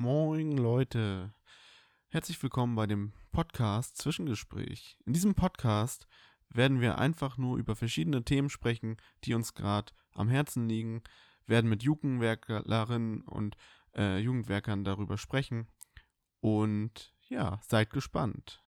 Moin Leute, herzlich willkommen bei dem Podcast Zwischengespräch. In diesem Podcast werden wir einfach nur über verschiedene Themen sprechen, die uns gerade am Herzen liegen, werden mit Jugendwerklerinnen und äh, Jugendwerkern darüber sprechen und ja, seid gespannt.